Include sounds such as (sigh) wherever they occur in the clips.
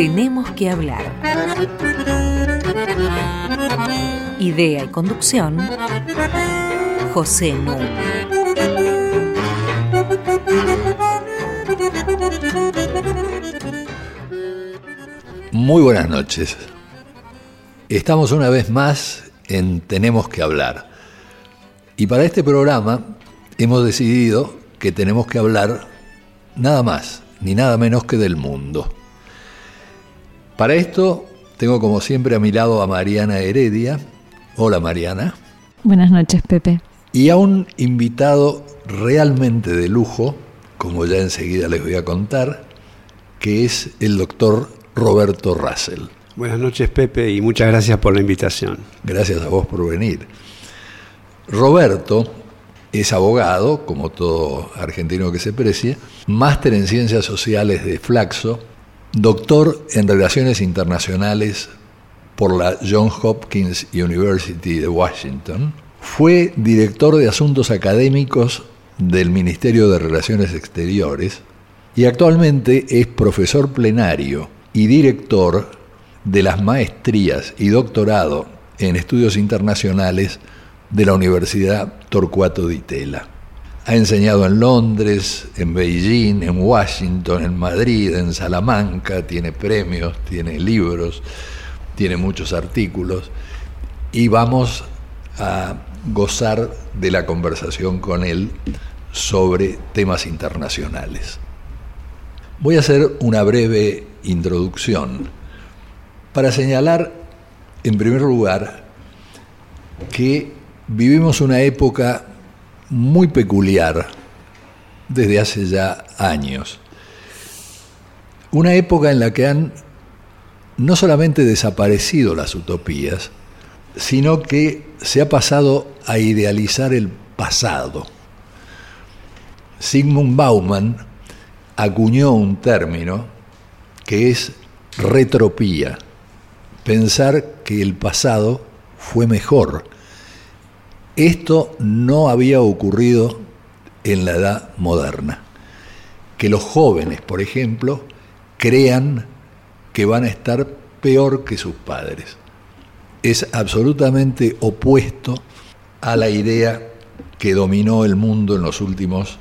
Tenemos que hablar. Idea y conducción, José Núñez. Muy buenas noches. Estamos una vez más en Tenemos que hablar. Y para este programa hemos decidido que tenemos que hablar nada más ni nada menos que del mundo. Para esto tengo como siempre a mi lado a Mariana Heredia. Hola Mariana. Buenas noches Pepe. Y a un invitado realmente de lujo, como ya enseguida les voy a contar, que es el doctor Roberto Russell. Buenas noches Pepe y muchas gracias por la invitación. Gracias a vos por venir. Roberto es abogado, como todo argentino que se precie, máster en Ciencias Sociales de Flaxo Doctor en Relaciones Internacionales por la Johns Hopkins University de Washington. Fue director de Asuntos Académicos del Ministerio de Relaciones Exteriores y actualmente es profesor plenario y director de las maestrías y doctorado en estudios internacionales de la Universidad Torcuato Di Tella. Ha enseñado en Londres, en Beijing, en Washington, en Madrid, en Salamanca, tiene premios, tiene libros, tiene muchos artículos y vamos a gozar de la conversación con él sobre temas internacionales. Voy a hacer una breve introducción para señalar, en primer lugar, que vivimos una época muy peculiar desde hace ya años. Una época en la que han no solamente desaparecido las utopías, sino que se ha pasado a idealizar el pasado. Sigmund Bauman acuñó un término que es retropía, pensar que el pasado fue mejor esto no había ocurrido en la edad moderna. Que los jóvenes, por ejemplo, crean que van a estar peor que sus padres. Es absolutamente opuesto a la idea que dominó el mundo en los últimos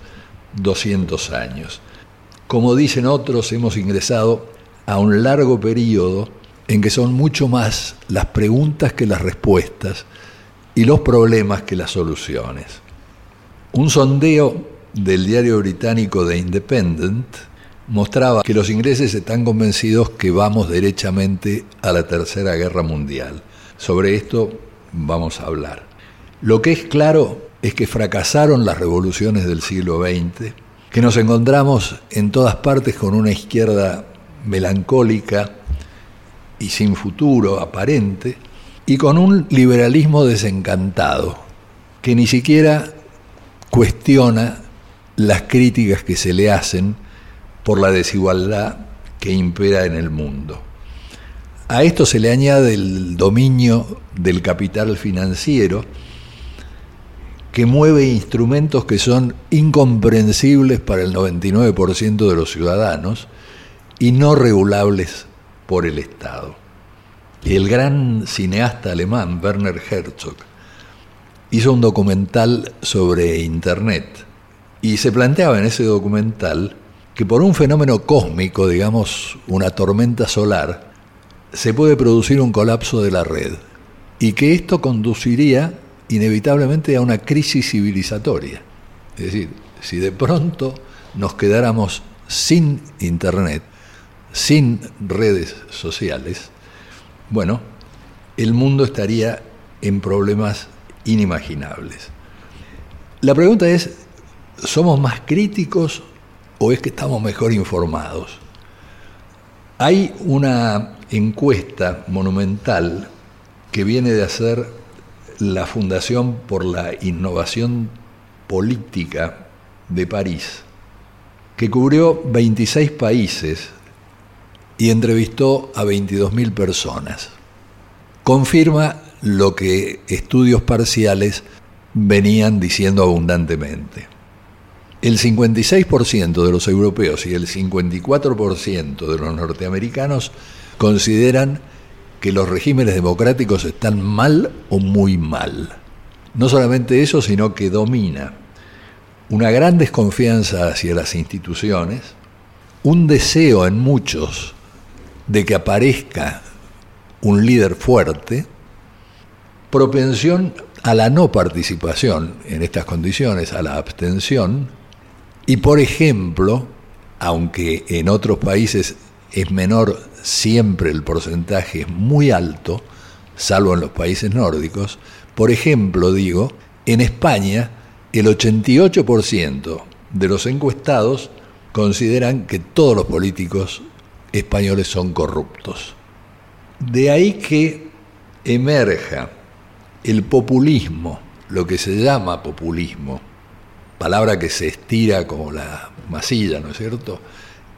200 años. Como dicen otros, hemos ingresado a un largo periodo en que son mucho más las preguntas que las respuestas y los problemas que las soluciones. Un sondeo del diario británico The Independent mostraba que los ingleses están convencidos que vamos derechamente a la Tercera Guerra Mundial. Sobre esto vamos a hablar. Lo que es claro es que fracasaron las revoluciones del siglo XX, que nos encontramos en todas partes con una izquierda melancólica y sin futuro aparente, y con un liberalismo desencantado, que ni siquiera cuestiona las críticas que se le hacen por la desigualdad que impera en el mundo. A esto se le añade el dominio del capital financiero, que mueve instrumentos que son incomprensibles para el 99% de los ciudadanos y no regulables por el Estado el gran cineasta alemán Werner Herzog hizo un documental sobre Internet y se planteaba en ese documental que por un fenómeno cósmico, digamos una tormenta solar, se puede producir un colapso de la red y que esto conduciría inevitablemente a una crisis civilizatoria. Es decir, si de pronto nos quedáramos sin Internet, sin redes sociales, bueno, el mundo estaría en problemas inimaginables. La pregunta es, ¿somos más críticos o es que estamos mejor informados? Hay una encuesta monumental que viene de hacer la Fundación por la Innovación Política de París, que cubrió 26 países y entrevistó a 22.000 personas. Confirma lo que estudios parciales venían diciendo abundantemente. el 56% de los europeos y el 54% de los norteamericanos consideran que los regímenes democráticos están mal o muy mal. No solamente eso, sino que domina una gran desconfianza hacia las instituciones, un deseo en muchos de que aparezca un líder fuerte, propensión a la no participación en estas condiciones, a la abstención, y por ejemplo, aunque en otros países es menor siempre el porcentaje es muy alto, salvo en los países nórdicos, por ejemplo, digo, en España el 88% de los encuestados consideran que todos los políticos españoles son corruptos. De ahí que emerja el populismo, lo que se llama populismo, palabra que se estira como la masilla, ¿no es cierto?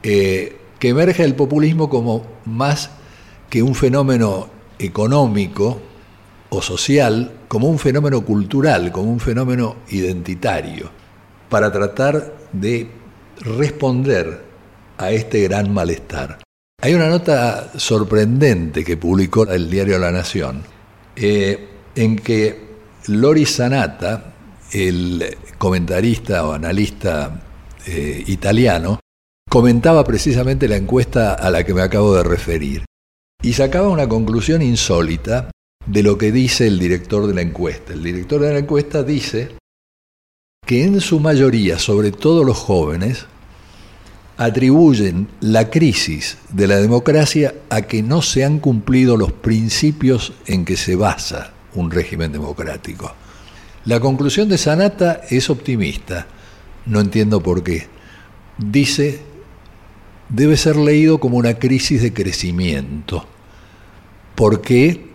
Eh, que emerja el populismo como más que un fenómeno económico o social, como un fenómeno cultural, como un fenómeno identitario, para tratar de responder a este gran malestar. Hay una nota sorprendente que publicó el diario La Nación, eh, en que Lori Sanata, el comentarista o analista eh, italiano, comentaba precisamente la encuesta a la que me acabo de referir y sacaba una conclusión insólita de lo que dice el director de la encuesta. El director de la encuesta dice que en su mayoría, sobre todo los jóvenes, atribuyen la crisis de la democracia a que no se han cumplido los principios en que se basa un régimen democrático. La conclusión de Sanata es optimista, no entiendo por qué. Dice, debe ser leído como una crisis de crecimiento. ¿Por qué?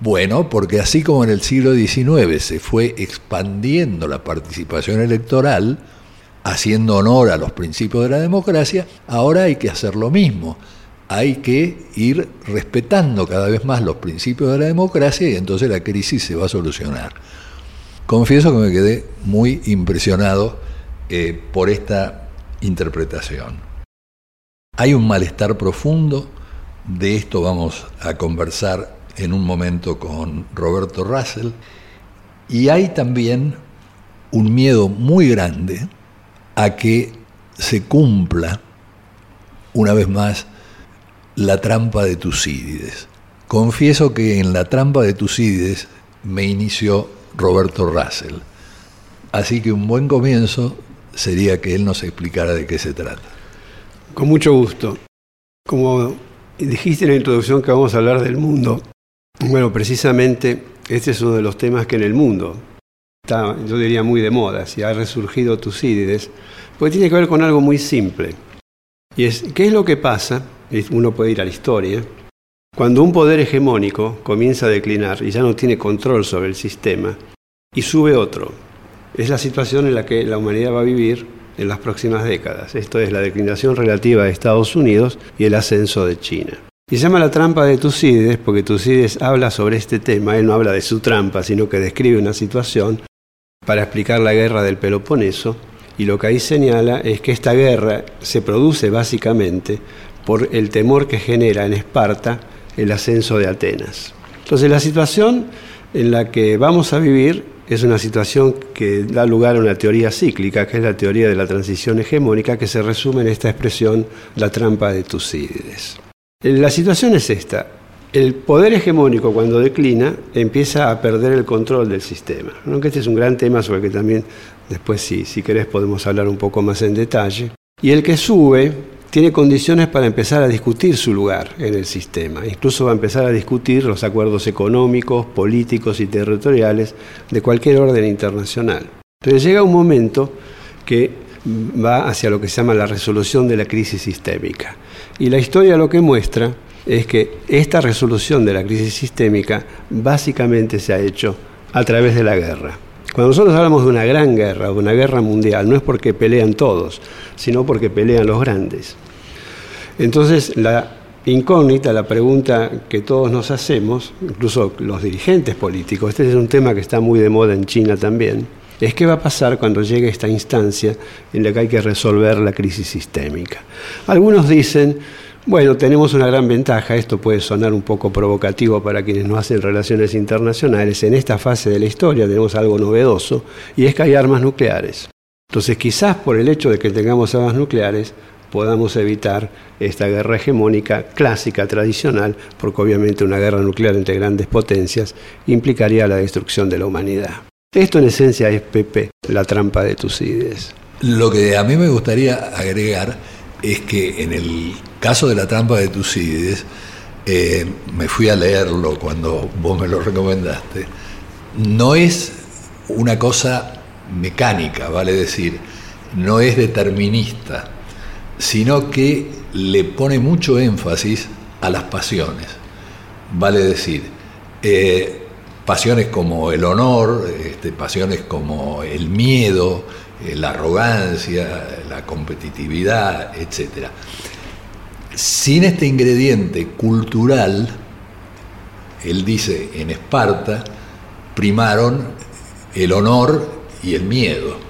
Bueno, porque así como en el siglo XIX se fue expandiendo la participación electoral, haciendo honor a los principios de la democracia, ahora hay que hacer lo mismo. Hay que ir respetando cada vez más los principios de la democracia y entonces la crisis se va a solucionar. Confieso que me quedé muy impresionado eh, por esta interpretación. Hay un malestar profundo, de esto vamos a conversar en un momento con Roberto Russell, y hay también un miedo muy grande a que se cumpla, una vez más, la trampa de Tucídides. Confieso que en la trampa de Tucídides me inició Roberto Russell. Así que un buen comienzo sería que él nos explicara de qué se trata. Con mucho gusto. Como dijiste en la introducción que vamos a hablar del mundo, bueno, precisamente este es uno de los temas que en el mundo yo diría, muy de moda, si ha resurgido Tucídides, porque tiene que ver con algo muy simple. Y es, ¿qué es lo que pasa? Uno puede ir a la historia. Cuando un poder hegemónico comienza a declinar y ya no tiene control sobre el sistema, y sube otro, es la situación en la que la humanidad va a vivir en las próximas décadas. Esto es la declinación relativa de Estados Unidos y el ascenso de China. Y se llama la trampa de Tucídides porque Tucídides habla sobre este tema, él no habla de su trampa, sino que describe una situación para explicar la guerra del Peloponeso, y lo que ahí señala es que esta guerra se produce básicamente por el temor que genera en Esparta el ascenso de Atenas. Entonces la situación en la que vamos a vivir es una situación que da lugar a una teoría cíclica, que es la teoría de la transición hegemónica, que se resume en esta expresión, la trampa de Tucídides. La situación es esta el poder hegemónico cuando declina empieza a perder el control del sistema. Este es un gran tema sobre el que también después si querés podemos hablar un poco más en detalle. Y el que sube tiene condiciones para empezar a discutir su lugar en el sistema. Incluso va a empezar a discutir los acuerdos económicos, políticos y territoriales de cualquier orden internacional. Entonces llega un momento que va hacia lo que se llama la resolución de la crisis sistémica. Y la historia lo que muestra es que esta resolución de la crisis sistémica básicamente se ha hecho a través de la guerra. Cuando nosotros hablamos de una gran guerra, de una guerra mundial, no es porque pelean todos, sino porque pelean los grandes. Entonces, la incógnita la pregunta que todos nos hacemos, incluso los dirigentes políticos, este es un tema que está muy de moda en China también, es qué va a pasar cuando llegue esta instancia en la que hay que resolver la crisis sistémica. Algunos dicen, bueno, tenemos una gran ventaja, esto puede sonar un poco provocativo para quienes no hacen relaciones internacionales, en esta fase de la historia tenemos algo novedoso y es que hay armas nucleares. Entonces quizás por el hecho de que tengamos armas nucleares podamos evitar esta guerra hegemónica clásica, tradicional, porque obviamente una guerra nuclear entre grandes potencias implicaría la destrucción de la humanidad. Esto en esencia es, Pepe, la trampa de Tucídides. Lo que a mí me gustaría agregar es que en el caso de la trampa de Tucídides, eh, me fui a leerlo cuando vos me lo recomendaste, no es una cosa mecánica, vale decir, no es determinista, sino que le pone mucho énfasis a las pasiones, vale decir, eh, pasiones como el honor, este, pasiones como el miedo, la arrogancia, la competitividad, etc. Sin este ingrediente cultural, él dice, en Esparta primaron el honor y el miedo.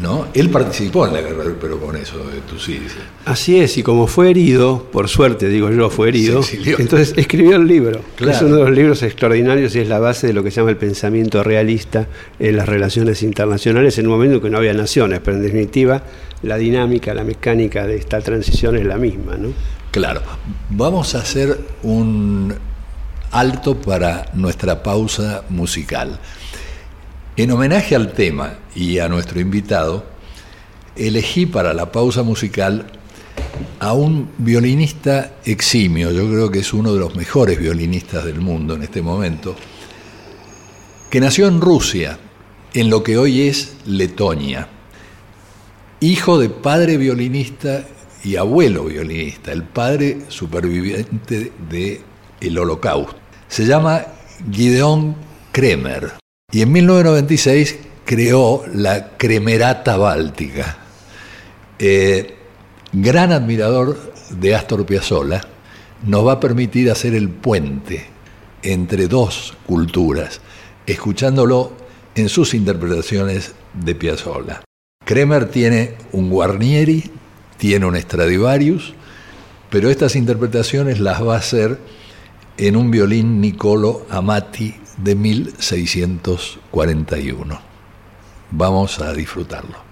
¿No? Él participó en la guerra del Peloponeso de Tucídides. Así es, y como fue herido, por suerte digo yo, fue herido, entonces escribió el libro. Es uno de los libros extraordinarios y es la base de lo que se llama el pensamiento realista en las relaciones internacionales en un momento en que no había naciones, pero en definitiva la dinámica, la mecánica de esta transición es la misma. ¿no? Claro, vamos a hacer un alto para nuestra pausa musical. En homenaje al tema y a nuestro invitado, elegí para la pausa musical a un violinista eximio, yo creo que es uno de los mejores violinistas del mundo en este momento, que nació en Rusia, en lo que hoy es Letonia, hijo de padre violinista y abuelo violinista, el padre superviviente del el Holocausto. Se llama Gideon Kremer. Y en 1996 creó la Cremerata Báltica. Eh, gran admirador de Astor Piazzolla, nos va a permitir hacer el puente entre dos culturas, escuchándolo en sus interpretaciones de Piazzolla. Kremer tiene un Guarnieri, tiene un Stradivarius, pero estas interpretaciones las va a hacer en un violín Niccolo Amati de 1641. Vamos a disfrutarlo.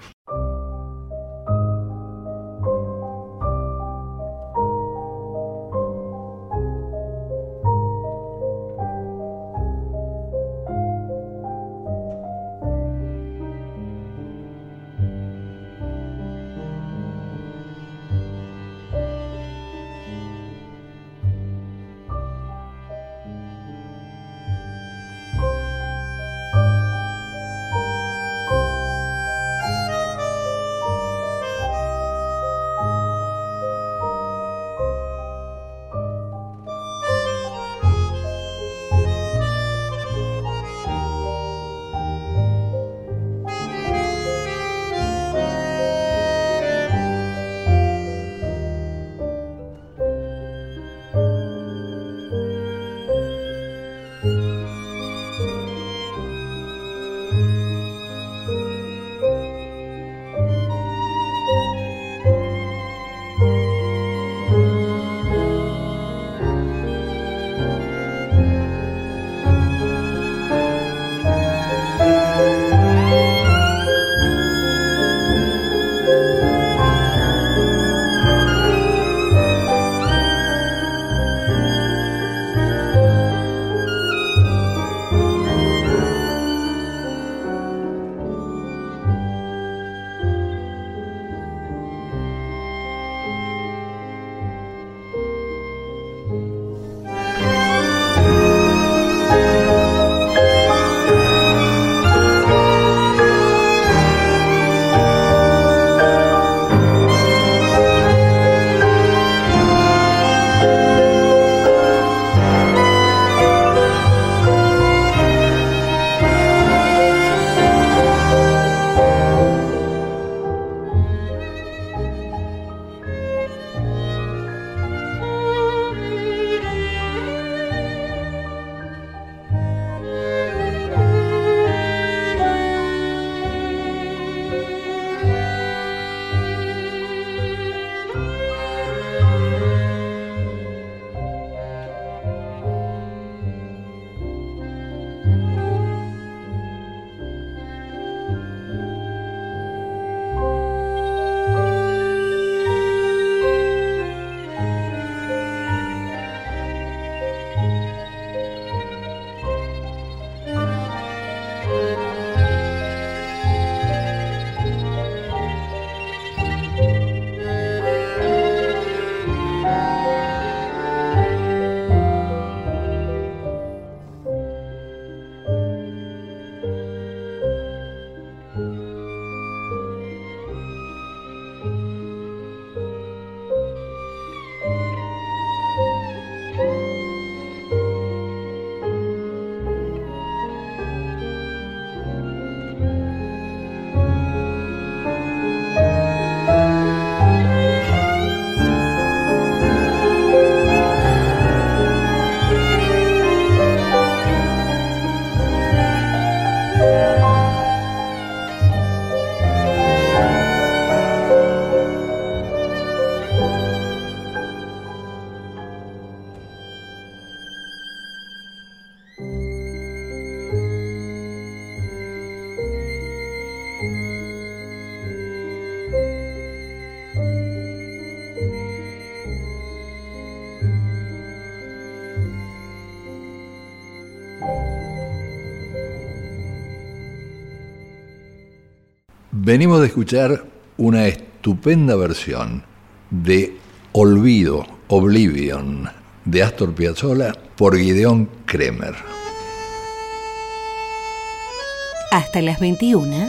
Venimos de escuchar una estupenda versión de Olvido, Oblivion, de Astor Piazzolla por Gideon Kremer. Hasta las 21.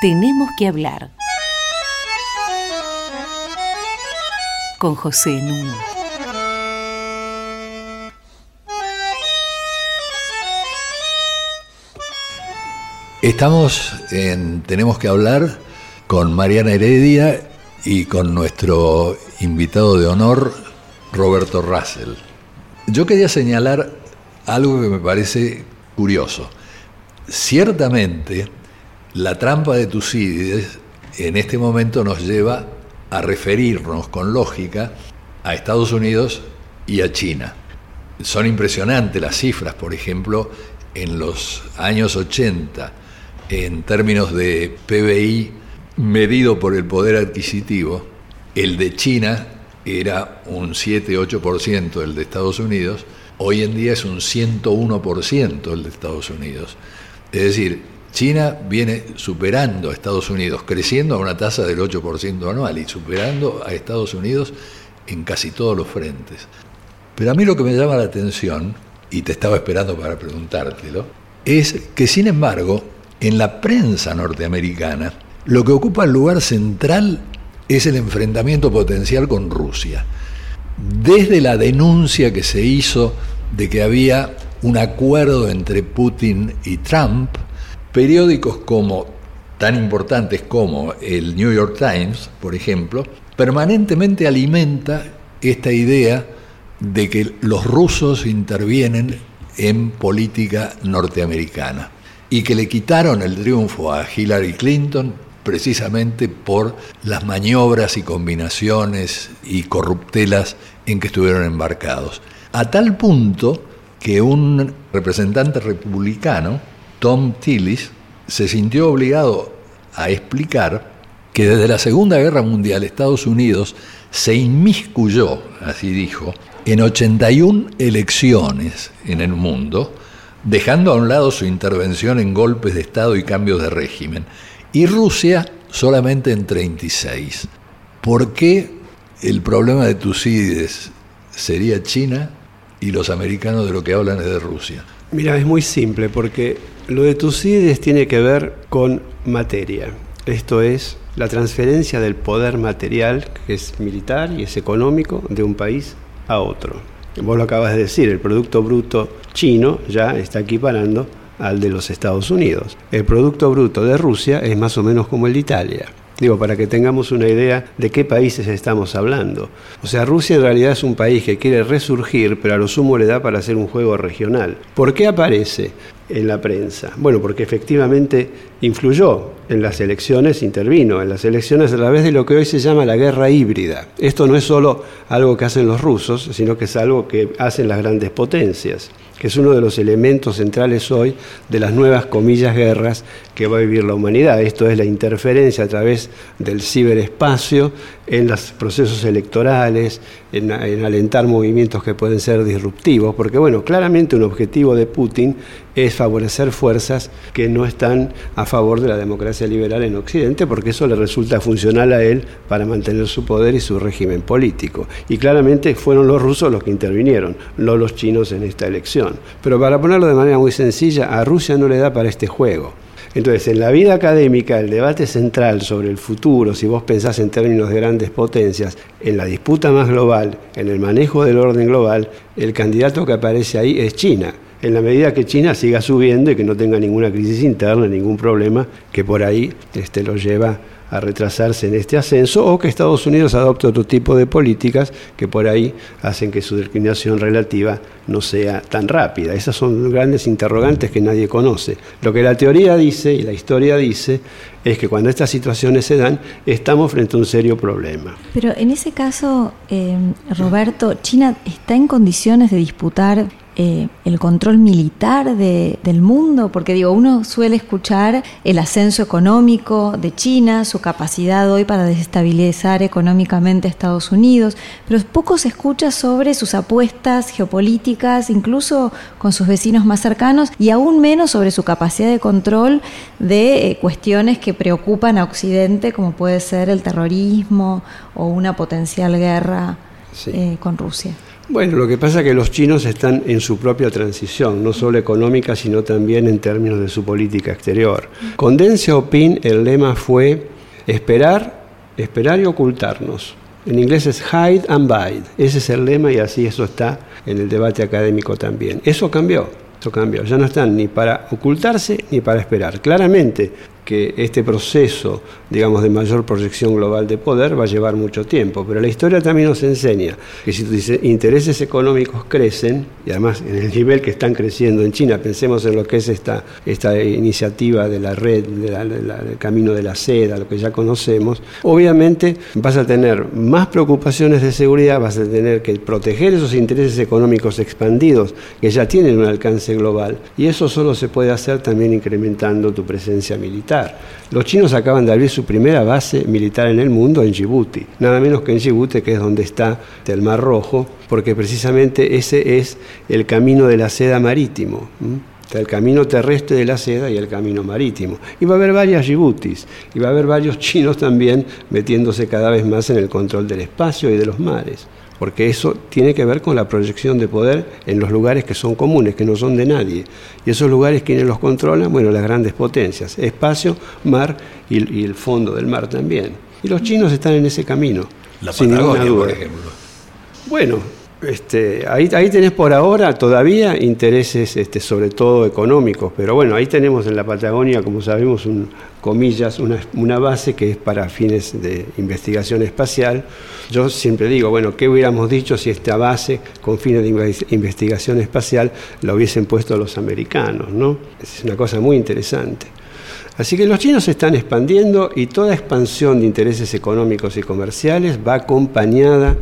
Tenemos que hablar. Con José Nuno. Estamos en Tenemos que hablar con Mariana Heredia y con nuestro invitado de honor, Roberto Russell. Yo quería señalar algo que me parece curioso. Ciertamente, la trampa de Tucídides en este momento nos lleva a referirnos con lógica a Estados Unidos y a China. Son impresionantes las cifras, por ejemplo, en los años 80, en términos de PBI medido por el poder adquisitivo, el de China era un 7-8% el de Estados Unidos, hoy en día es un 101% el de Estados Unidos. Es decir, China viene superando a Estados Unidos, creciendo a una tasa del 8% anual y superando a Estados Unidos en casi todos los frentes. Pero a mí lo que me llama la atención, y te estaba esperando para preguntártelo, es que sin embargo, en la prensa norteamericana, lo que ocupa el lugar central es el enfrentamiento potencial con Rusia. Desde la denuncia que se hizo de que había un acuerdo entre Putin y Trump, periódicos como tan importantes como el New York Times, por ejemplo, permanentemente alimenta esta idea de que los rusos intervienen en política norteamericana y que le quitaron el triunfo a Hillary Clinton precisamente por las maniobras y combinaciones y corruptelas en que estuvieron embarcados. A tal punto que un representante republicano, Tom Tillis, se sintió obligado a explicar que desde la Segunda Guerra Mundial Estados Unidos se inmiscuyó, así dijo, en 81 elecciones en el mundo, dejando a un lado su intervención en golpes de Estado y cambios de régimen y Rusia solamente en 36. ¿Por qué el problema de Tucídides sería China y los americanos de lo que hablan es de Rusia? Mira, es muy simple porque lo de Tucídides tiene que ver con materia. Esto es la transferencia del poder material, que es militar y es económico, de un país a otro. Vos lo acabas de decir, el Producto Bruto chino ya está equiparando al de los Estados Unidos. El Producto Bruto de Rusia es más o menos como el de Italia. Digo, para que tengamos una idea de qué países estamos hablando. O sea, Rusia en realidad es un país que quiere resurgir, pero a lo sumo le da para hacer un juego regional. ¿Por qué aparece en la prensa? Bueno, porque efectivamente influyó en las elecciones, intervino en las elecciones a través de lo que hoy se llama la guerra híbrida. Esto no es solo algo que hacen los rusos, sino que es algo que hacen las grandes potencias que es uno de los elementos centrales hoy de las nuevas comillas guerras que va a vivir la humanidad. Esto es la interferencia a través del ciberespacio en los procesos electorales, en, alentar movimientos que pueden ser disruptivos, porque bueno, claramente un objetivo de Putin es favorecer fuerzas que no están a favor de la democracia liberal en Occidente, porque eso le resulta funcional a él para mantener su poder y su régimen político. Y claramente fueron los rusos los que intervinieron, no los chinos en esta elección. Pero para ponerlo de manera muy sencilla, a Rusia no le da para este juego. Entonces, en la vida académica, el debate central sobre el futuro, si vos pensás en términos de grandes potencias, en la disputa más global, en el manejo del orden global, el candidato que aparece ahí es China. En la medida que China siga subiendo y que no tenga ninguna crisis interna, ningún problema que por ahí este, lo lleva a retrasarse en este ascenso o que Estados Unidos adopte otro tipo de políticas que por ahí hacen que su declinación relativa no sea tan rápida. Esas son grandes interrogantes que nadie conoce. Lo que la teoría dice y la historia dice es que cuando estas situaciones se dan, estamos frente a un serio problema. Pero en ese caso, eh, Roberto, ¿China está en condiciones de disputar eh, el control militar del mundo? Porque digo, uno suele escuchar el ascenso económico de China, su capacidad hoy para desestabilizar económicamente a Estados Unidos, pero poco se escucha sobre sus apuestas geopolíticas, incluso con sus vecinos más cercanos, y aún menos sobre su capacidad de control de eh, cuestiones que preocupan a Occidente, como puede ser el terrorismo o una potencial guerra eh, con Rusia. Bueno, lo que pasa es que los chinos están en su propia transición, no solo económica, sino también en términos de su política exterior. Con Deng Xiaoping el lema fue esperar, esperar y ocultarnos. En inglés es hide and bide. Ese es el lema y así eso está en el debate académico también. Eso cambió, eso cambió. Ya no están ni para ocultarse ni para esperar. Claramente que este proceso, digamos, de mayor proyección global de poder va a llevar mucho tiempo. Pero la historia también nos enseña que si tus intereses económicos crecen, y además en el nivel que están creciendo en China, pensemos en lo que es esta, esta iniciativa de la red, del camino de la seda, lo que ya conocemos, obviamente vas a tener más preocupaciones de seguridad, vas a tener que proteger esos intereses económicos expandidos que ya tienen un alcance global. Y eso solo se puede hacer también incrementando tu presencia militar. Los chinos acaban de abrir su primera base militar en el mundo en Djibouti, nada menos que en Djibouti, que es donde está el Mar Rojo, porque precisamente ese es el camino de la seda marítimo. el camino terrestre de la seda y el camino marítimo. Y va a haber varias Djiboutis, y va a haber varios (laughs) chinos también metiéndose cada vez más en el control del espacio y de los mares porque eso tiene que ver con la proyección de poder en los lugares que son comunes, que no son de nadie. Y esos lugares, ¿quiénes los controlan? Bueno, las grandes potencias, espacio, mar y, el fondo del mar también. Y los chinos están en ese camino. La Patagonia, por ejemplo. Bueno, este, ahí, ahí tenés por ahora todavía intereses, este, sobre todo económicos, pero bueno, ahí tenemos en la Patagonia, como sabemos, un, comillas, una, base que es para fines de investigación espacial. Yo siempre digo, bueno, ¿qué hubiéramos dicho si esta base con fines de investigación espacial la hubiesen puesto los americanos? ¿no? Es una cosa muy interesante. Así que los chinos se están expandiendo y toda expansión de intereses económicos y comerciales va acompañada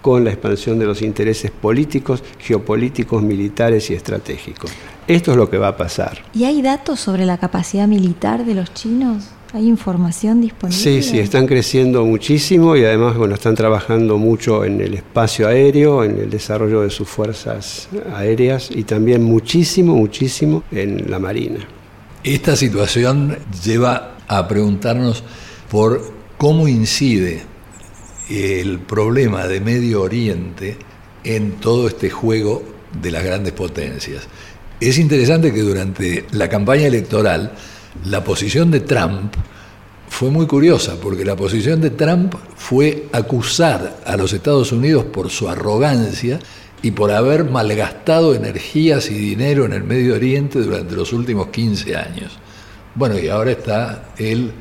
con la expansión de los intereses políticos, geopolíticos, militares y estratégicos. Esto es lo que va a pasar. ¿Y hay datos sobre la capacidad militar de los chinos? ¿Hay información disponible? Sí, sí, están creciendo muchísimo y además bueno, están trabajando mucho en el espacio aéreo, en el desarrollo de sus fuerzas aéreas y también muchísimo, muchísimo en la marina. Esta situación lleva a preguntarnos por cómo incide el problema de Medio Oriente en todo este juego de las grandes potencias. Es interesante que durante la campaña electoral la posición de Trump fue muy curiosa, porque la posición de Trump fue acusar a los Estados Unidos por su arrogancia y por haber malgastado energías y dinero en el Medio Oriente durante los últimos 15 años. Bueno, y ahora está él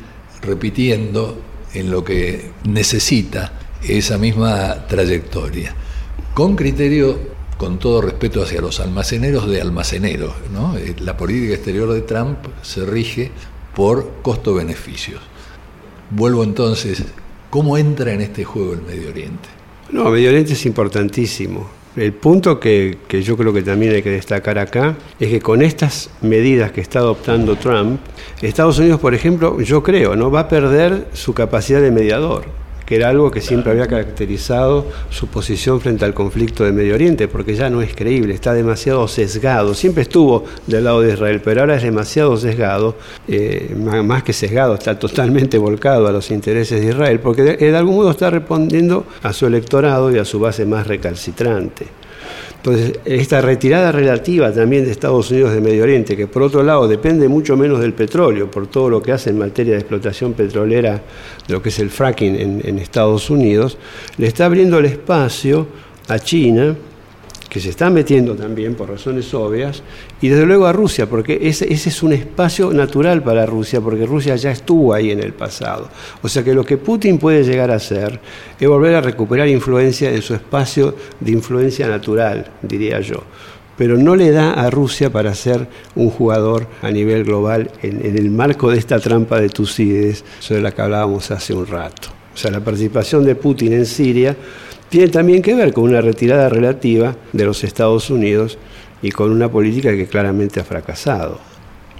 repitiendo en lo que necesita esa misma trayectoria, con criterio, con todo respeto hacia los almaceneros de almaceneros. ¿no? Eh, la política exterior de Trump se rige por costo-beneficios. Vuelvo entonces, ¿cómo entra en este juego el Medio Oriente? No, Medio Oriente es importantísimo. El punto que, yo creo que también hay que destacar acá es que con estas medidas que está adoptando Trump, Estados Unidos, por ejemplo, yo creo, no va a perder su capacidad de mediador que era algo que siempre había caracterizado su posición frente al conflicto de Medio Oriente, porque ya no es creíble, está demasiado sesgado, siempre estuvo del lado de Israel, pero ahora es demasiado sesgado, eh, más que sesgado, está totalmente volcado a los intereses de Israel, porque de algún modo está respondiendo a su electorado y a su base más recalcitrante. Entonces, esta retirada relativa también de Estados Unidos de Medio Oriente, que por otro lado depende mucho menos del petróleo, por todo lo que hace en materia de explotación petrolera, de lo que es el fracking en, en Estados Unidos, le está abriendo el espacio a China que se está metiendo también por razones obvias, y desde luego a Rusia, porque ese, ese, es un espacio natural para Rusia, porque Rusia ya estuvo ahí en el pasado. O sea que lo que Putin puede llegar a hacer es volver a recuperar influencia en su espacio de influencia natural, diría yo. Pero no le da a Rusia para ser un jugador a nivel global en, en el marco de esta trampa de Tucídides sobre la que hablábamos hace un rato. O sea, la participación de Putin en Siria tiene también que ver con una retirada relativa de los Estados Unidos y con una política que claramente ha fracasado.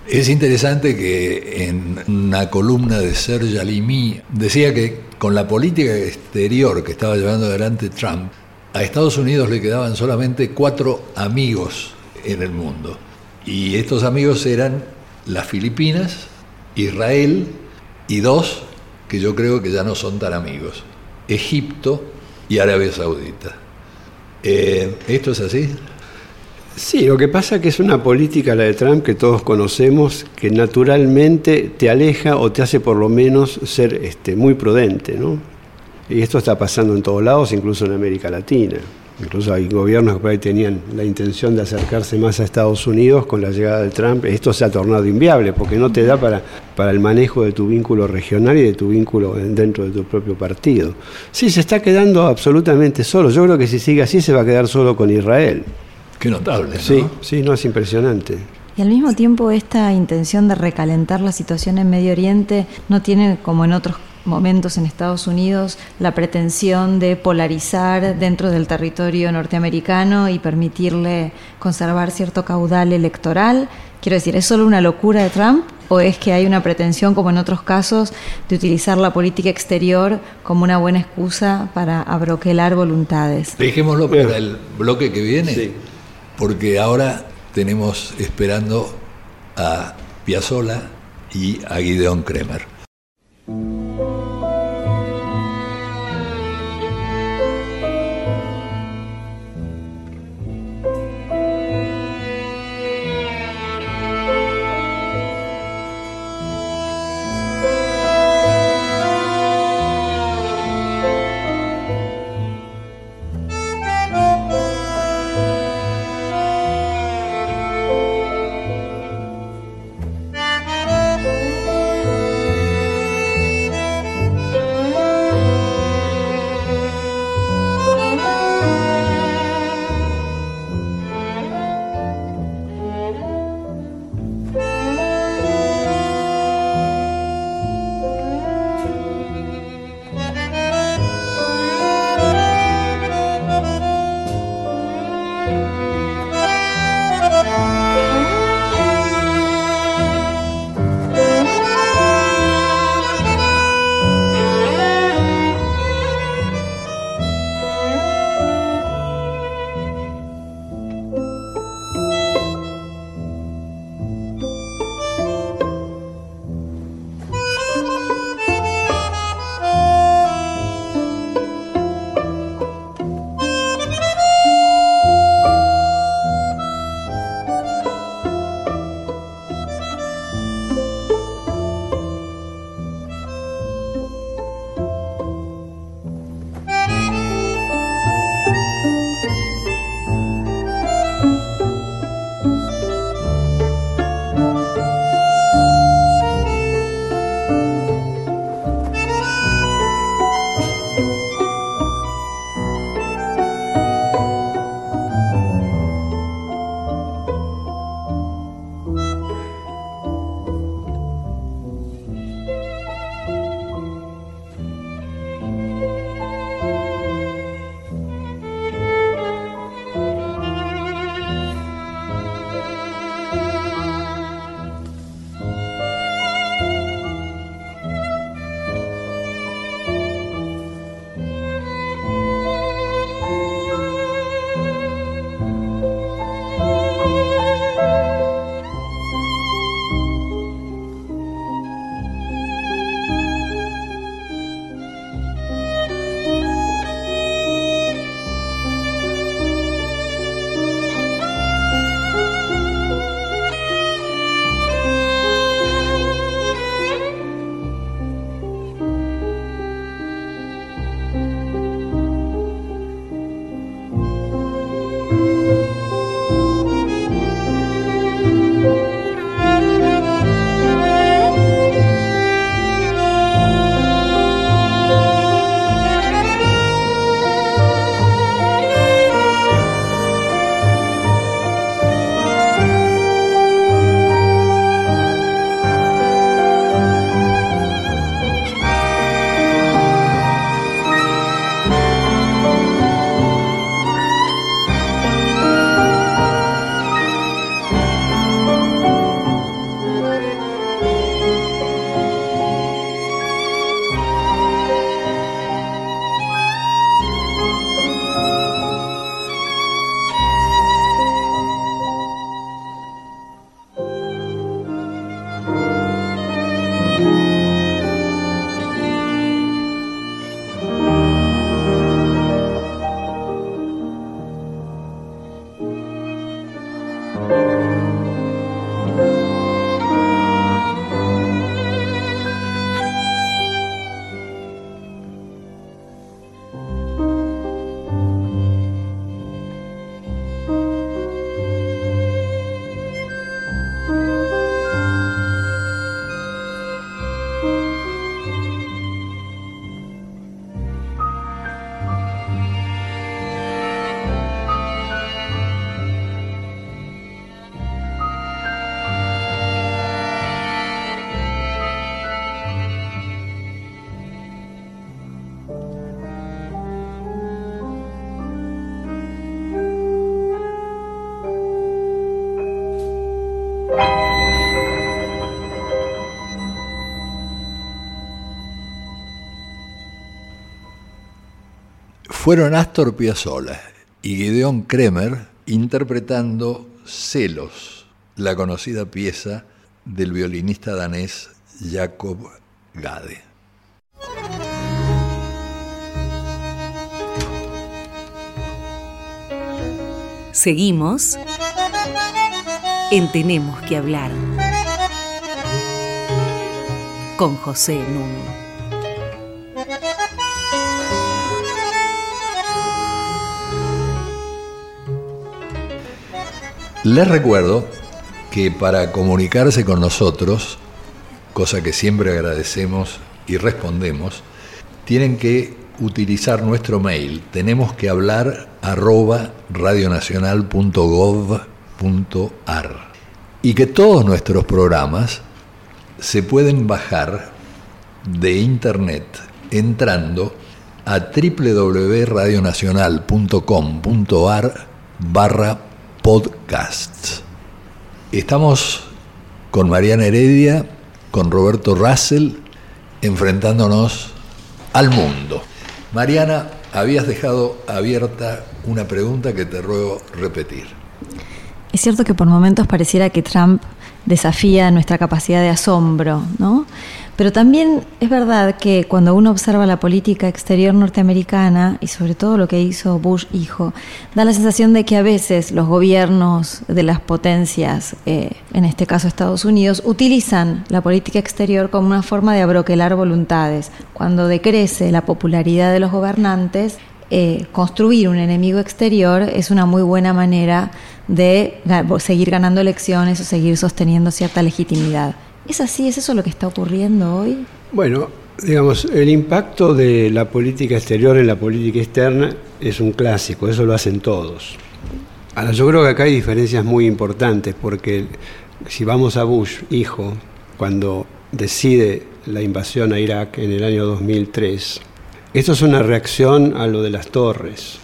Es interesante que en una columna de Serge Alimi decía que con la política exterior que estaba llevando adelante Trump, a Estados Unidos le quedaban solamente cuatro amigos en el mundo. Y estos amigos eran las Filipinas, Israel y dos que yo creo que ya no son tan amigos, Egipto y Arabia Saudita. Eh, ¿Esto es así? Sí, lo que pasa es que es una política la de Trump que todos conocemos, que naturalmente te aleja o te hace por lo menos ser este, muy prudente, ¿no? Y esto está pasando en todos lados, incluso en América Latina. Incluso hay gobiernos que por ahí tenían la intención de acercarse más a Estados Unidos con la llegada de Trump. Esto se ha tornado inviable porque no te da para, para el manejo de tu vínculo regional y de tu vínculo dentro de tu propio partido. Sí, se está quedando absolutamente solo. Yo creo que si sigue así se va a quedar solo con Israel. Qué notable. ¿no? Sí, sí, no es impresionante. Y al mismo tiempo esta intención de recalentar la situación en Medio Oriente no tiene, como en otros momentos en Estados Unidos la pretensión de polarizar dentro del territorio norteamericano y permitirle conservar cierto caudal electoral. Quiero decir, ¿es solo una locura de Trump o es que hay una pretensión, como en otros casos, de utilizar la política exterior como una buena excusa para abroquelar voluntades? Dejémoslo para el bloque que viene, sí. porque ahora tenemos esperando a Piazzolla y a Gideon Kremer. Fueron Astor Piazzolla y Gideon Kremer interpretando Celos, la conocida pieza del violinista danés Jacob Gade. Seguimos en Tenemos que hablar con José Nuno. Les recuerdo que para comunicarse con nosotros, cosa que siempre agradecemos y respondemos, tienen que utilizar nuestro mail. Tenemos que hablar arroba radionacional.gov.ar y que todos nuestros programas se pueden bajar de internet entrando a www.radionacional.com.ar barra podcasts. Estamos con Mariana Heredia, con Roberto Russell, enfrentándonos al mundo. Mariana, habías dejado abierta una pregunta que te ruego repetir. Es cierto que por momentos pareciera que Trump desafía nuestra capacidad de asombro, ¿no? Pero también es verdad que cuando uno observa la política exterior norteamericana y sobre todo lo que hizo Bush hijo, da la sensación de que a veces los gobiernos de las potencias, eh, en este caso Estados Unidos, utilizan la política exterior como una forma de abroquelar voluntades. Cuando decrece la popularidad de los gobernantes, eh, construir un enemigo exterior es una muy buena manera de seguir ganando elecciones o seguir sosteniendo cierta legitimidad. ¿Es así? ¿Es eso lo que está ocurriendo hoy? Bueno, digamos, el impacto de la política exterior en la política externa es un clásico, eso lo hacen todos. Ahora, yo creo que acá hay diferencias muy importantes, porque si vamos a Bush, hijo, cuando decide la invasión a Irak en el año 2003, esto es una reacción a lo de las torres,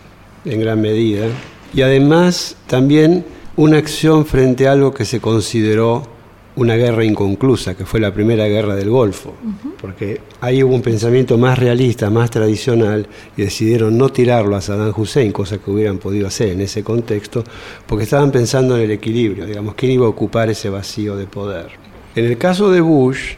en gran medida, y además también una acción frente a algo que se consideró una guerra inconclusa, que fue la primera guerra del Golfo, porque ahí hubo un pensamiento más realista, más tradicional, y decidieron no tirarlo a Saddam Hussein, cosa que hubieran podido hacer en ese contexto, porque estaban pensando en el equilibrio, digamos, quién iba a ocupar ese vacío de poder. En el caso de Bush,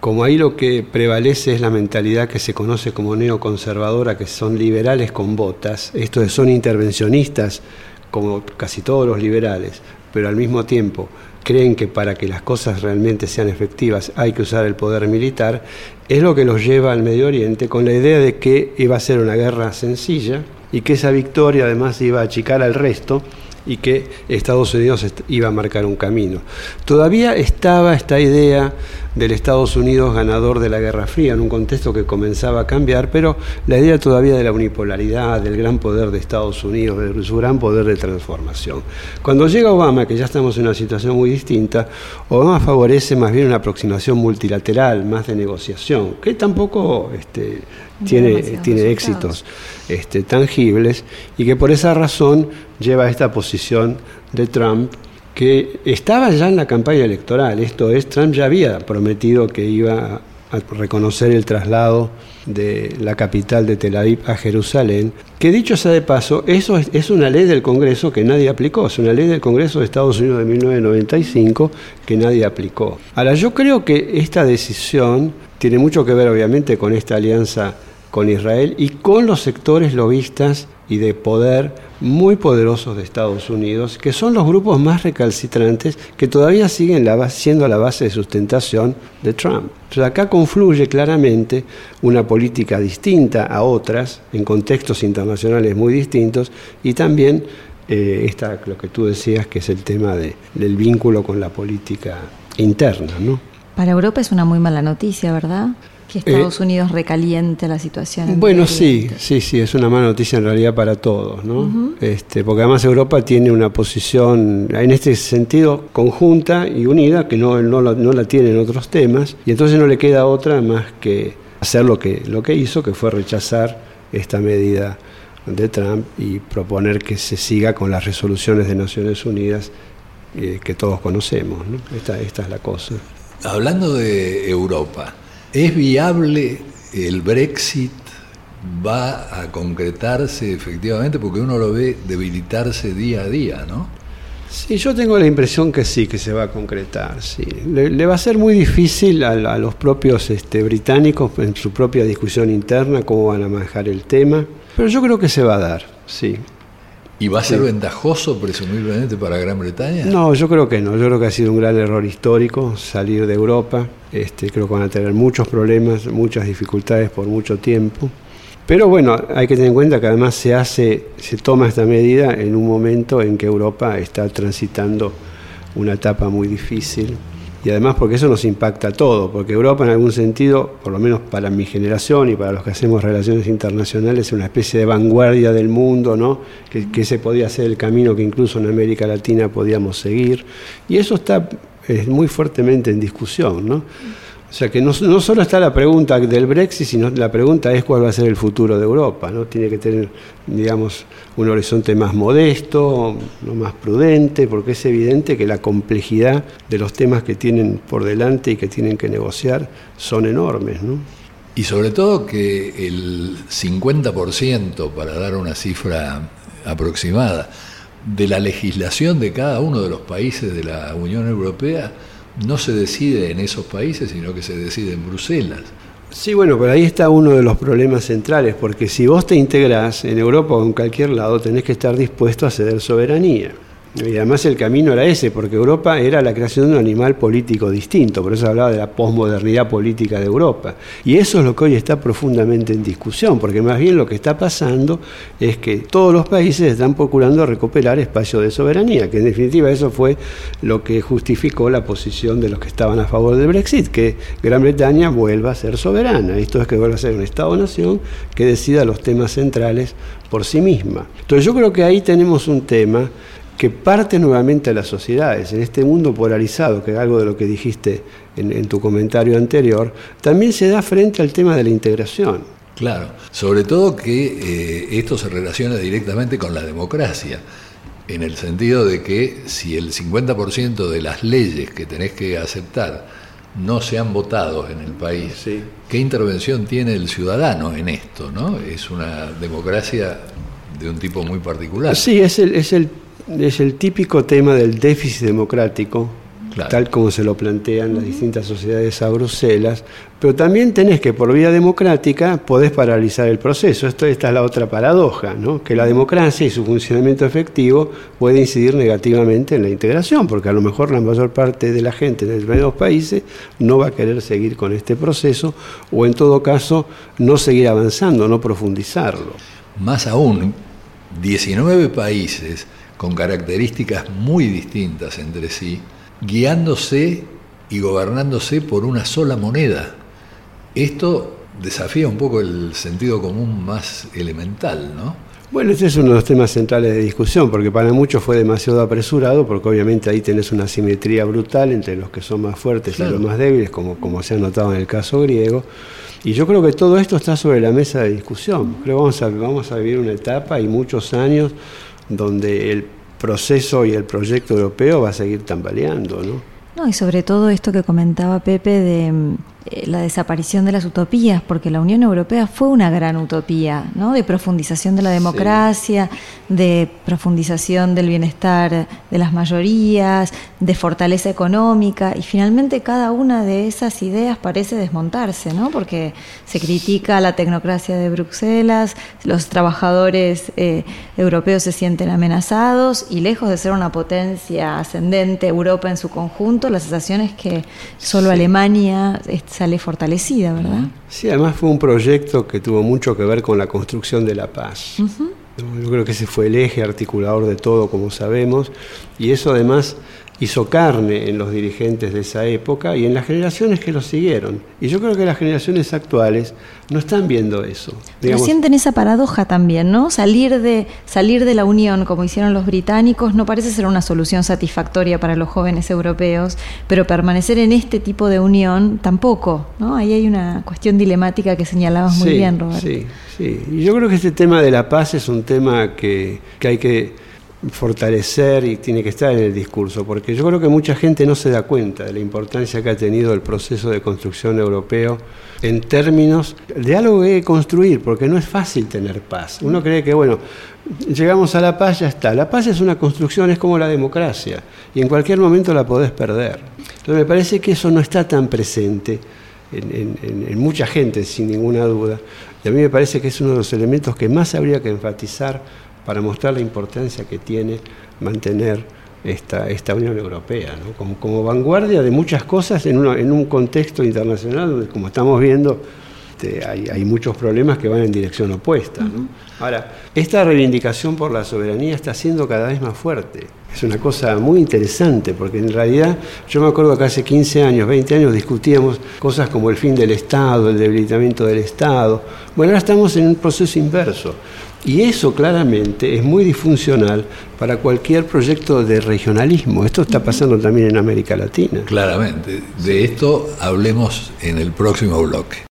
como ahí lo que prevalece es la mentalidad que se conoce como neoconservadora, que son liberales con botas, estos son intervencionistas, como casi todos los liberales, pero al mismo tiempo creen que para que las cosas realmente sean efectivas hay que usar el poder militar, es lo que los lleva al Medio Oriente con la idea de que iba a ser una guerra sencilla y que esa victoria además iba a achicar al resto y que Estados Unidos iba a marcar un camino. Todavía estaba esta idea del Estados Unidos ganador de la Guerra Fría en un contexto que comenzaba a cambiar, pero la idea todavía de la unipolaridad, del gran poder de Estados Unidos, de su gran poder de transformación. Cuando llega Obama, que ya estamos en una situación muy distinta, Obama favorece más bien una aproximación multilateral, más de negociación, que tampoco este, tiene, tiene éxitos este, tangibles y que por esa razón lleva a esta posición de Trump que estaba ya en la campaña electoral. Esto es, Trump ya había prometido que iba a reconocer el traslado de la capital de Tel Aviv a Jerusalén, que dicho sea de paso, eso es, es, una ley del Congreso que nadie aplicó, es una ley del Congreso de Estados Unidos de 1995 que nadie aplicó. Ahora, yo creo que esta decisión tiene mucho que ver obviamente con esta alianza con Israel y con los sectores lobistas y de poder muy poderosos de Estados Unidos, que son los grupos más recalcitrantes que todavía siguen siendo la base de sustentación de Trump. Entonces acá confluye claramente una política distinta a otras, en contextos internacionales muy distintos, y también eh, lo que tú decías, que es el tema de, del vínculo con la política interna. ¿no? Para Europa es una muy mala noticia, ¿verdad? Que Estados eh, Unidos recaliente la situación. Bueno, sí, sí, sí, es una mala noticia en realidad para todos, ¿no? este, porque además Europa tiene una posición en este sentido conjunta y unida que no, no, la, no la tiene en otros temas, y entonces no le queda otra más que hacer lo que, lo que hizo, que fue rechazar esta medida de Trump y proponer que se siga con las resoluciones de Naciones Unidas eh, que todos conocemos. ¿no? Esta, esta es la cosa. Hablando de Europa, ¿Es viable el Brexit va a concretarse efectivamente porque uno lo ve debilitarse día a día, ¿no? Sí, yo tengo la impresión que sí, que se va a concretar. Sí. Le, va a ser muy difícil a, los propios este, británicos en su propia discusión interna cómo van a manejar el tema, pero yo creo que se va a dar, sí. ¿Y va a ser ventajoso presumiblemente para Gran Bretaña? No, yo creo que no. Yo creo que ha sido un gran error histórico salir de Europa. Este, creo que van a tener muchos problemas, muchas dificultades por mucho tiempo. Pero bueno, hay que tener en cuenta que además se hace, se toma esta medida en un momento en que Europa está transitando una etapa muy difícil y además porque eso nos impacta a todo, porque Europa en algún sentido, por lo menos para mi generación y para los que hacemos relaciones internacionales, es una especie de vanguardia del mundo, ¿no? que, que ese podía ser el camino que incluso en América Latina podíamos seguir, y eso está muy fuertemente en discusión. ¿no? O sea que no, solo está la pregunta del Brexit, sino la pregunta es cuál va a ser el futuro de Europa. ¿no? Tiene que tener, digamos, un horizonte más modesto, más prudente, porque es evidente que la complejidad de los temas que tienen por delante y que tienen que negociar son enormes. ¿no? Y sobre todo que el 50%, para dar una cifra aproximada, de la legislación de cada uno de los países de la Unión Europea no se decide en esos países, sino que se decide en Bruselas. Sí, bueno, pero ahí está uno de los problemas centrales, porque si vos te integrás en Europa o en cualquier lado, tenés que estar dispuesto a ceder soberanía. Y además el camino era ese, porque Europa era la creación de un animal político distinto, por eso hablaba de la posmodernidad política de Europa. Y eso es lo que hoy está profundamente en discusión, porque más bien lo que está pasando es que todos los países están procurando recuperar espacio de soberanía, que en definitiva eso fue lo que justificó la posición de los que estaban a favor del Brexit, que Gran Bretaña vuelva a ser soberana. Esto es que vuelva a ser un Estado-nación que decida los temas centrales por sí misma. Entonces yo creo que ahí tenemos un tema que parte nuevamente a las sociedades. En este mundo polarizado, que es algo de lo que dijiste en, tu comentario anterior, también se da frente al tema de la integración. Claro, sobre todo que eh, esto se relaciona directamente con la democracia, en el sentido de que si el 50% de las leyes que tenés que aceptar no se han votado en el país, ¿qué intervención tiene el ciudadano en esto? ¿no? Es una democracia de un tipo muy particular. Sí, es el, es el es el típico tema del déficit democrático, tal como se lo plantean las distintas sociedades a Bruselas, pero también tenés que por vía democrática podés paralizar el proceso. Esto, esta es la otra paradoja, ¿no? que la democracia y su funcionamiento efectivo puede incidir negativamente en la integración, porque a lo mejor la mayor parte de la gente de los países no va a querer seguir con este proceso o en todo caso no seguir avanzando, no profundizarlo. Más aún, 19 países con características muy distintas entre sí, guiándose y gobernándose por una sola moneda. Esto desafía un poco el sentido común más elemental, ¿no? Bueno, este es uno de los temas centrales de discusión, porque para muchos fue demasiado apresurado, porque obviamente ahí tenés una simetría brutal entre los que son más fuertes y los más débiles, como, como se ha notado en el caso griego. Y yo creo que todo esto está sobre la mesa de discusión. Creo que vamos a, vamos a vivir una etapa y muchos años donde el proceso y el proyecto europeo va a seguir tambaleando, ¿no? No, y sobre todo esto que comentaba Pepe de mm, la desaparición de las utopías, porque la Unión Europea fue una gran utopía, ¿no? De profundización de la democracia, de profundización del bienestar de las mayorías, de fortaleza económica, y finalmente cada una de esas ideas parece desmontarse, ¿no? Porque se critica la tecnocracia de Bruselas, los trabajadores eh, europeos se sienten amenazados, y lejos de ser una potencia ascendente, Europa en su conjunto, la sensación es que solo Alemania sale fortalecida, ¿verdad? Sí, además fue un proyecto que tuvo mucho que ver con la construcción de la paz. Yo creo que ese fue el eje articulador de todo, como sabemos, y eso además hizo carne en los dirigentes de esa época y en las generaciones que lo siguieron. Y yo creo que las generaciones actuales no están viendo eso. Pero sienten esa paradoja también, ¿no? Salir de, salir de la Unión, como hicieron los británicos, no parece ser una solución satisfactoria para los jóvenes europeos, pero permanecer en este tipo de unión tampoco, ¿no? Ahí hay una cuestión dilemática que señalabas muy bien, Roberto. Sí, sí. Y yo creo que este tema de la paz es un tema que, que hay que fortalecer y tiene que estar en el discurso, porque yo creo que mucha gente no se da cuenta de la importancia que ha tenido el proceso de construcción europeo en términos de algo que construir, porque no es fácil tener paz. Uno cree que, bueno, llegamos a la paz, ya está. La paz es una construcción, es como la democracia, y en cualquier momento la podés perder. Entonces me parece que eso no está tan presente en, en mucha gente, sin ninguna duda. Y a mí me parece que es uno de los elementos que más habría que enfatizar para mostrar la importancia que tiene mantener esta, esta Unión Europea, como, como, vanguardia de muchas cosas en, en, un contexto internacional donde, como estamos viendo, este, hay, hay, muchos problemas que van en dirección opuesta. Ahora, esta reivindicación por la soberanía está siendo cada vez más fuerte. Es una cosa muy interesante, porque en realidad yo me acuerdo que hace 15 años, 20 años discutíamos cosas como el fin del Estado, el debilitamiento del Estado. Bueno, ahora estamos en un proceso inverso. Y eso claramente es muy disfuncional para cualquier proyecto de regionalismo. Esto está pasando también en América Latina. Claramente. De esto hablemos en el próximo bloque.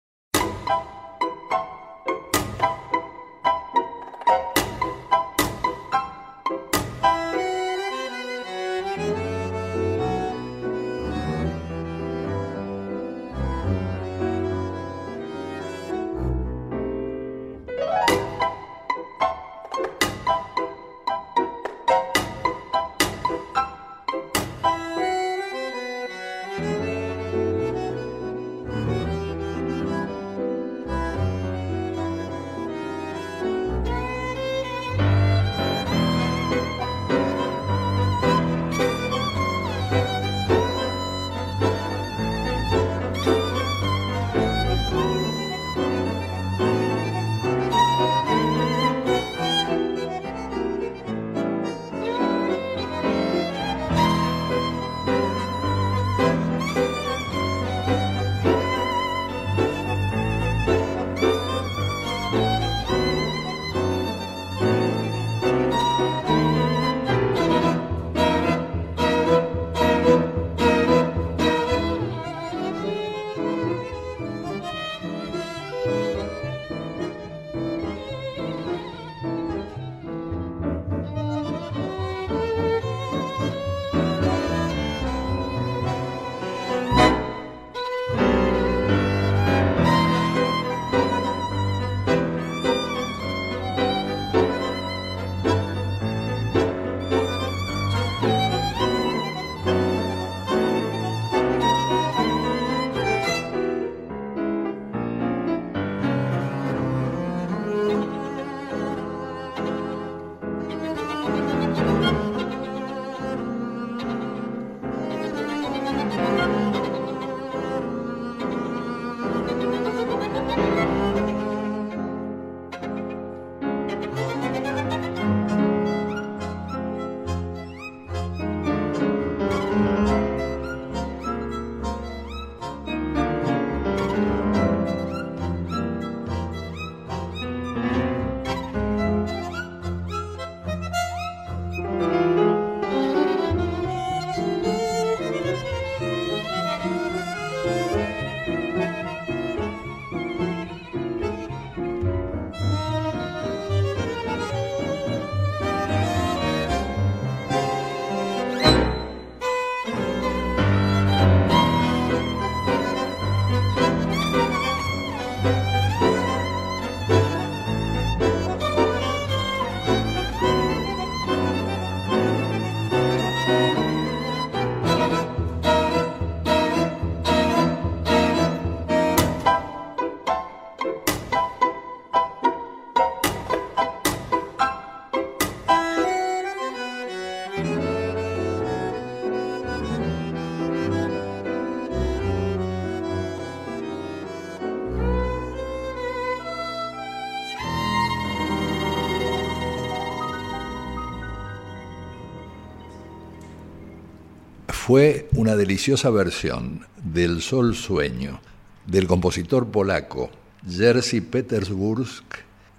Fue una deliciosa versión del Sol Sueño del compositor polaco Jerzy Petersburg,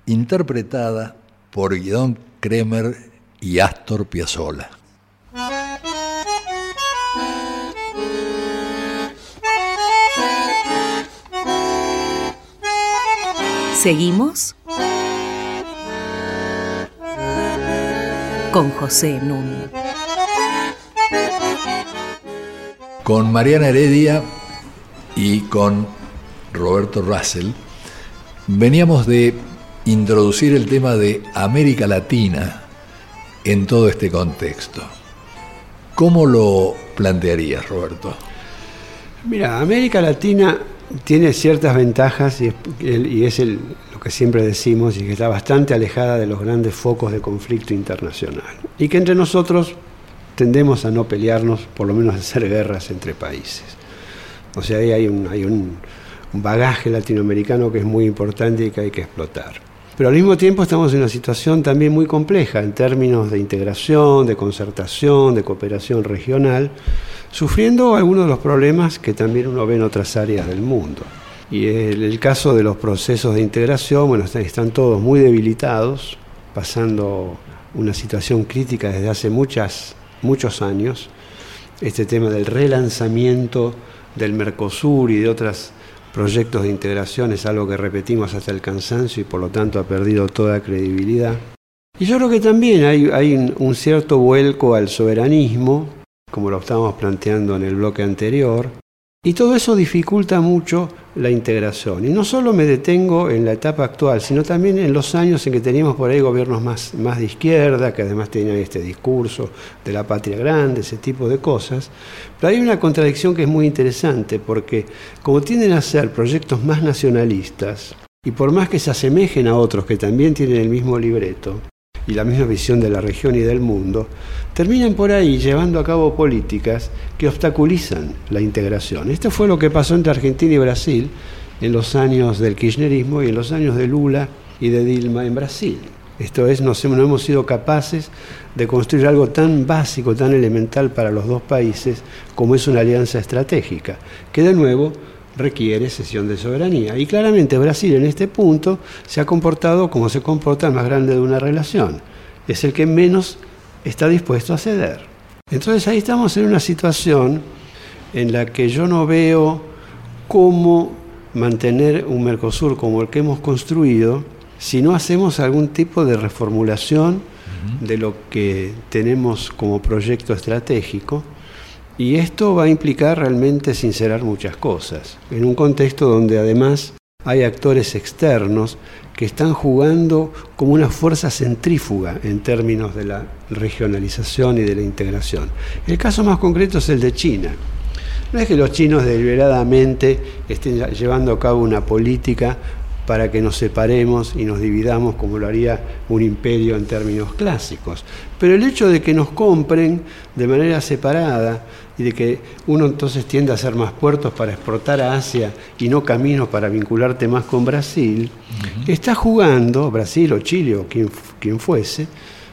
interpretada por Guidón Kremer y Astor Piazzolla. ¿Seguimos? con José Nun. Con Mariana Heredia y con Roberto Russell veníamos de introducir el tema de América Latina en todo este contexto. ¿Cómo lo plantearías, Roberto? Mira, América Latina tiene ciertas ventajas y es, lo que siempre decimos y que está bastante alejada de los grandes focos de conflicto internacional. Y que entre nosotros tendemos a no pelearnos, por lo menos a hacer guerras entre países. O sea, ahí hay un, hay un bagaje latinoamericano que es muy importante y que hay que explotar. Pero al mismo tiempo estamos en una situación también muy compleja en términos de integración, de concertación, de cooperación regional, sufriendo algunos de los problemas que también uno ve en otras áreas del mundo. Y el, el caso de los procesos de integración, bueno, están, todos muy debilitados, pasando una situación crítica desde hace muchas, muchos años. Este tema del relanzamiento del Mercosur y de otros proyectos de integración es algo que repetimos hasta el cansancio y por lo tanto ha perdido toda credibilidad. Y yo creo que también hay, hay un cierto vuelco al soberanismo, como lo estábamos planteando en el bloque anterior, y todo eso dificulta mucho la integración. Y no solo me detengo en la etapa actual, sino también en los años en que teníamos por ahí gobiernos más, más de izquierda, que además tenían este discurso de la patria grande, ese tipo de cosas. Pero hay una contradicción que es muy interesante, porque como tienden a ser proyectos más nacionalistas, y por más que se asemejen a otros que también tienen el mismo libreto, y la misma visión de la región y del mundo, terminan por ahí llevando a cabo políticas que obstaculizan la integración. Esto fue lo que pasó entre Argentina y Brasil en los años del kirchnerismo y en los años de Lula y de Dilma en Brasil. Esto es, no, no hemos sido capaces de construir algo tan básico, tan elemental para los dos países como es una alianza estratégica, que de nuevo requiere cesión de soberanía. Y claramente Brasil en este punto se ha comportado como se comporta el más grande de una relación. Es el que menos está dispuesto a ceder. Entonces ahí estamos en una situación en la que yo no veo cómo mantener un Mercosur como el que hemos construido si no hacemos algún tipo de reformulación de lo que tenemos como proyecto estratégico y esto va a implicar realmente sincerar muchas cosas, en un contexto donde además hay actores externos que están jugando como una fuerza centrífuga en términos de la regionalización y de la integración. El caso más concreto es el de China. No es que los chinos deliberadamente estén llevando a cabo una política para que nos separemos y nos dividamos como lo haría un imperio en términos clásicos. Pero el hecho de que nos compren de manera separada y de que uno entonces tiende a hacer más puertos para exportar a Asia y no caminos para vincularte más con Brasil, está jugando, Brasil o Chile o quien, quien fuese,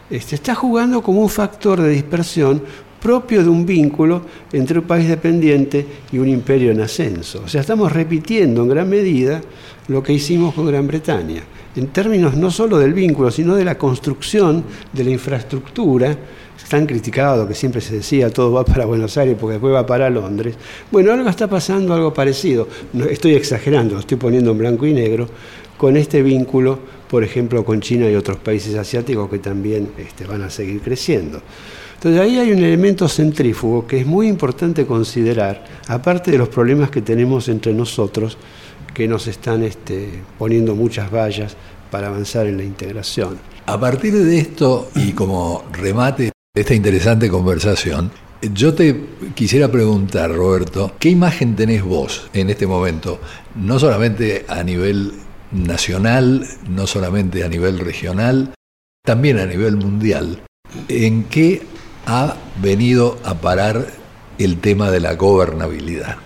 este, está jugando como un factor de dispersión propio de un vínculo entre un país dependiente y un imperio en ascenso. O sea, estamos repitiendo en gran medida lo que hicimos con Gran Bretaña, en términos no solo del vínculo, sino de la construcción de la infraestructura, tan criticado que siempre se decía todo va para Buenos Aires porque después va para Londres. Bueno, algo está pasando, algo parecido. No, estoy exagerando, lo estoy poniendo en blanco y negro, con este vínculo, por ejemplo, con China y otros países asiáticos que también este, van a seguir creciendo. Entonces ahí hay un elemento centrífugo que es muy importante considerar, aparte de los problemas que tenemos entre nosotros, que nos están este, poniendo muchas vallas para avanzar en la integración. A partir de esto y como remate de esta interesante conversación, yo te quisiera preguntar, Roberto, ¿qué imagen tenés vos en este momento? No solamente a nivel nacional, no solamente a nivel regional, también a nivel mundial. ¿En qué ha venido a parar el tema de la gobernabilidad.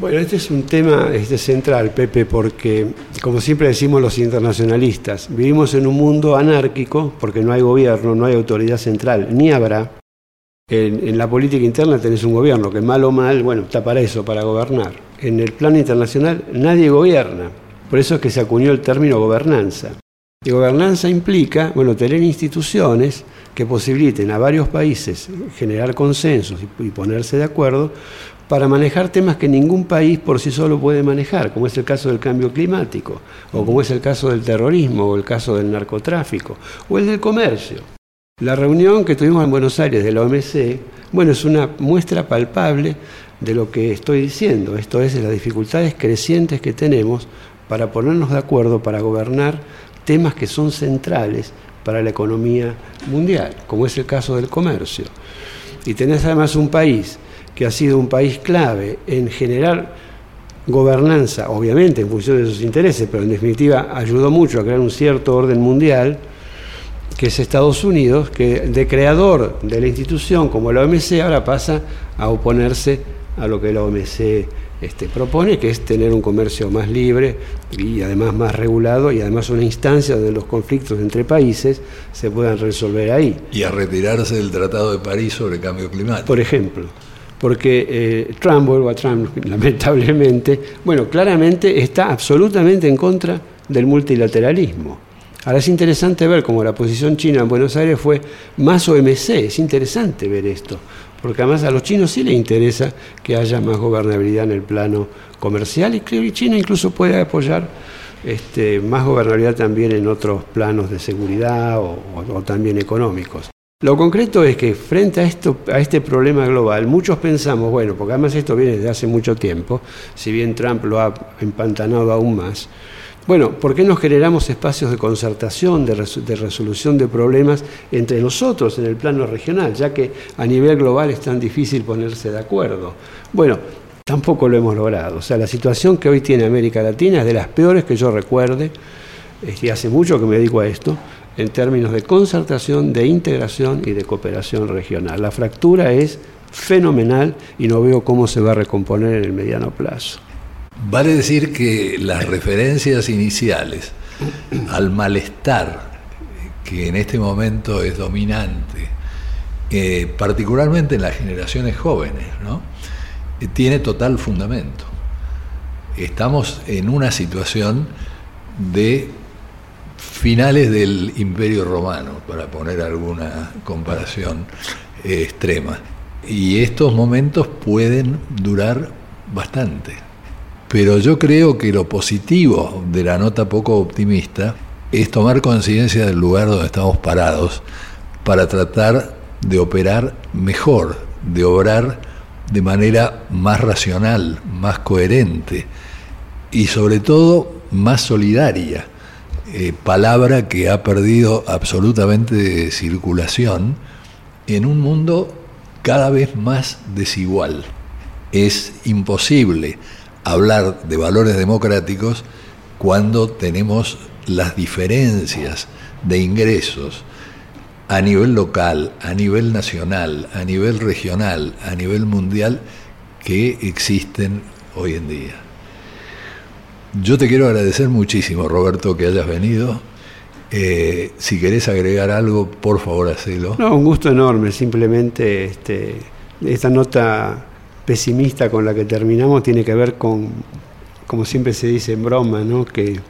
Bueno, este es un tema este central, Pepe, porque, como siempre decimos los internacionalistas, vivimos en un mundo anárquico porque no hay gobierno, no hay autoridad central, ni habrá. En, la política interna tenés un gobierno que mal o mal, bueno, está para eso, para gobernar. En el plano internacional nadie gobierna. Por eso es que se acuñó el término gobernanza. Y gobernanza implica, bueno, tener instituciones que posibiliten a varios países generar consensos y, ponerse de acuerdo para manejar temas que ningún país por sí solo puede manejar, como es el caso del cambio climático, o como es el caso del terrorismo, o el caso del narcotráfico, o el del comercio. La reunión que tuvimos en Buenos Aires de la OMC, bueno, es una muestra palpable de lo que estoy diciendo, esto es, de las dificultades crecientes que tenemos para ponernos de acuerdo, para gobernar temas que son centrales para la economía mundial, como es el caso del comercio. Y tenés además un país que ha sido un país clave en generar gobernanza, obviamente en función de sus intereses, pero en definitiva ayudó mucho a crear un cierto orden mundial, que es Estados Unidos, que de creador de la institución como la OMC ahora pasa a oponerse a lo que la OMC este, propone, que es tener un comercio más libre y además más regulado y además una instancia donde los conflictos entre países se puedan resolver ahí. Y a retirarse del Tratado de París sobre cambio climático. Por ejemplo, porque eh, Trump, vuelvo a Trump (laughs) lamentablemente, bueno, claramente está absolutamente en contra del multilateralismo. Ahora es interesante ver cómo la posición china en Buenos Aires fue más OMC, es interesante ver esto porque además a los chinos sí les interesa que haya más gobernabilidad en el plano comercial y que China incluso puede apoyar este, más gobernabilidad también en otros planos de seguridad o, también económicos. Lo concreto es que frente a, esto, a este problema global, muchos pensamos, bueno, porque además esto viene desde hace mucho tiempo, si bien Trump lo ha empantanado aún más, bueno, ¿por qué no generamos espacios de concertación, de, resolución de problemas entre nosotros en el plano regional, ya que a nivel global es tan difícil ponerse de acuerdo? Bueno, tampoco lo hemos logrado. O sea, la situación que hoy tiene América Latina es de las peores que yo recuerde, y hace mucho que me dedico a esto, en términos de concertación, de integración y de cooperación regional. La fractura es fenomenal y no veo cómo se va a recomponer en el mediano plazo. Vale decir que las referencias iniciales al malestar que en este momento es dominante, eh, particularmente en las generaciones jóvenes, ¿no? Eh, tiene total fundamento. Estamos en una situación de finales del Imperio Romano, para poner alguna comparación eh, extrema. Y estos momentos pueden durar bastante. Pero yo creo que lo positivo de la nota poco optimista es tomar conciencia del lugar donde estamos parados para tratar de operar mejor, de obrar de manera más racional, más coherente y sobre todo más solidaria, eh, palabra que ha perdido absolutamente circulación en un mundo cada vez más desigual. Es imposible hablar de valores democráticos cuando tenemos las diferencias de ingresos a nivel local, a nivel nacional, a nivel regional, a nivel mundial que existen hoy en día. Yo te quiero agradecer muchísimo, Roberto, que hayas venido. Eh, si querés agregar algo, por favor, hacelo. No, un gusto enorme. Simplemente este, esta nota pesimista con la que terminamos tiene que ver con, como siempre se dice en broma, ¿no? que,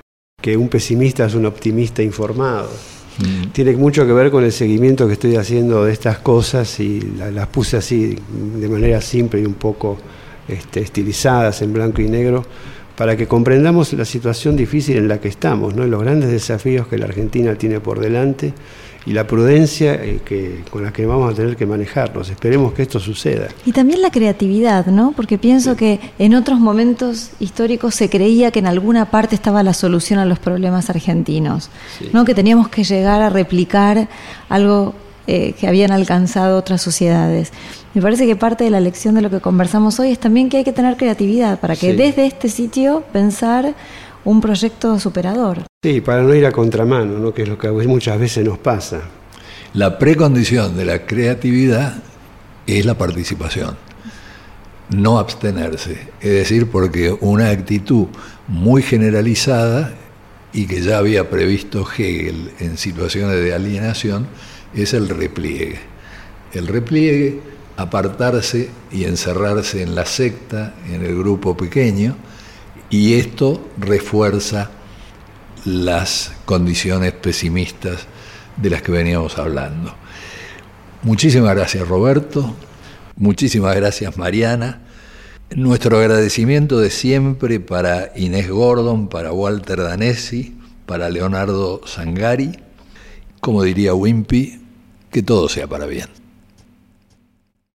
que un pesimista es un optimista informado. Mm. Tiene mucho que ver con el seguimiento que estoy haciendo de estas cosas y las puse así de manera simple y un poco este, estilizadas en blanco y negro para que comprendamos la situación difícil en la que estamos ¿no? y los grandes desafíos que la Argentina tiene por delante y la prudencia eh, que, con la que vamos a tener que manejarnos. Esperemos que esto suceda. Y también la creatividad, ¿no? Porque pienso que en otros momentos históricos se creía que en alguna parte estaba la solución a los problemas argentinos, ¿no? Que teníamos que llegar a replicar algo eh, que habían alcanzado otras sociedades. Me parece que parte de la lección de lo que conversamos hoy es también que hay que tener creatividad para que desde este sitio pensar un proyecto superador. Sí, para no ir a contramano, ¿no? que es lo que muchas veces nos pasa. La precondición de la creatividad es la participación, no abstenerse. Es decir, porque una actitud muy generalizada y que ya había previsto Hegel en situaciones de alienación es el repliegue. El repliegue, apartarse y encerrarse en la secta, en el grupo pequeño, y esto refuerza las condiciones pesimistas de las que veníamos hablando. Muchísimas gracias Roberto, muchísimas gracias Mariana. Nuestro agradecimiento de siempre para Inés Gordon, para Walter Danesi, para Leonardo Sangari, como diría Wimpy, que todo sea para bien.